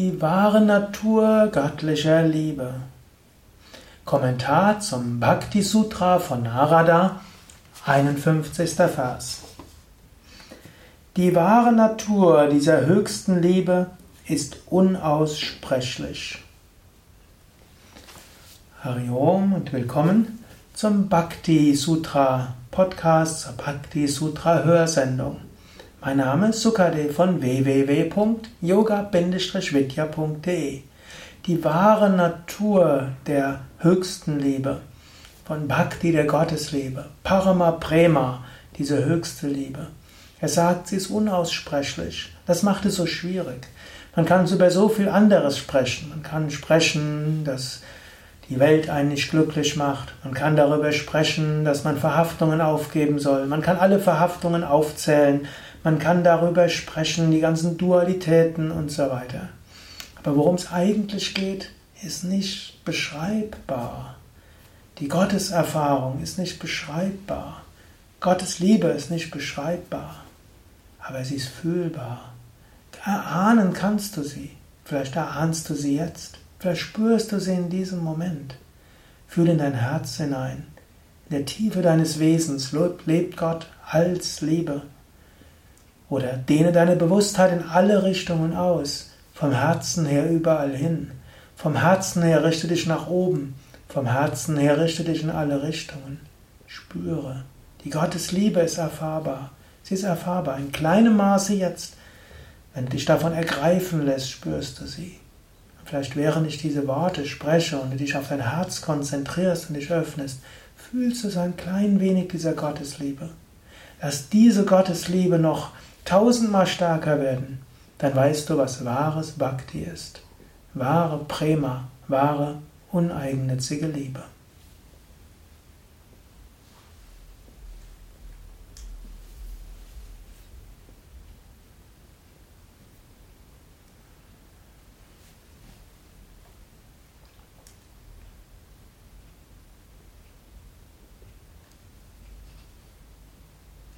Die wahre Natur göttlicher Liebe. Kommentar zum Bhakti Sutra von Narada, 51. Vers. Die wahre Natur dieser höchsten Liebe ist unaussprechlich. Hariom und willkommen zum Bhakti Sutra Podcast, zur Bhakti Sutra Hörsendung. Mein Name ist Sukade von www.yoga-vidya.de. Die wahre Natur der höchsten Liebe, von Bhakti der Gottesliebe, Parama Prema, diese höchste Liebe. Er sagt, sie ist unaussprechlich. Das macht es so schwierig. Man kann über so viel anderes sprechen. Man kann sprechen, dass die Welt einen nicht glücklich macht. Man kann darüber sprechen, dass man Verhaftungen aufgeben soll. Man kann alle Verhaftungen aufzählen. Man kann darüber sprechen, die ganzen Dualitäten und so weiter. Aber worum es eigentlich geht, ist nicht beschreibbar. Die Gotteserfahrung ist nicht beschreibbar. Gottes Liebe ist nicht beschreibbar. Aber sie ist fühlbar. Erahnen kannst du sie. Vielleicht erahnst du sie jetzt. Vielleicht spürst du sie in diesem Moment. Fühl in dein Herz hinein. In der Tiefe deines Wesens lebt Gott als Liebe. Oder dehne deine Bewusstheit in alle Richtungen aus, vom Herzen her überall hin. Vom Herzen her richte dich nach oben, vom Herzen her richte dich in alle Richtungen. Spüre, die Gottesliebe ist erfahrbar. Sie ist erfahrbar in kleinem Maße jetzt. Wenn du dich davon ergreifen lässt, spürst du sie. Vielleicht während ich diese Worte spreche und du dich auf dein Herz konzentrierst und dich öffnest, fühlst du so ein klein wenig dieser Gottesliebe. Lass diese Gottesliebe noch tausendmal stärker werden, dann weißt du, was wahres Bhakti ist. Wahre Prema, wahre uneigennützige Liebe.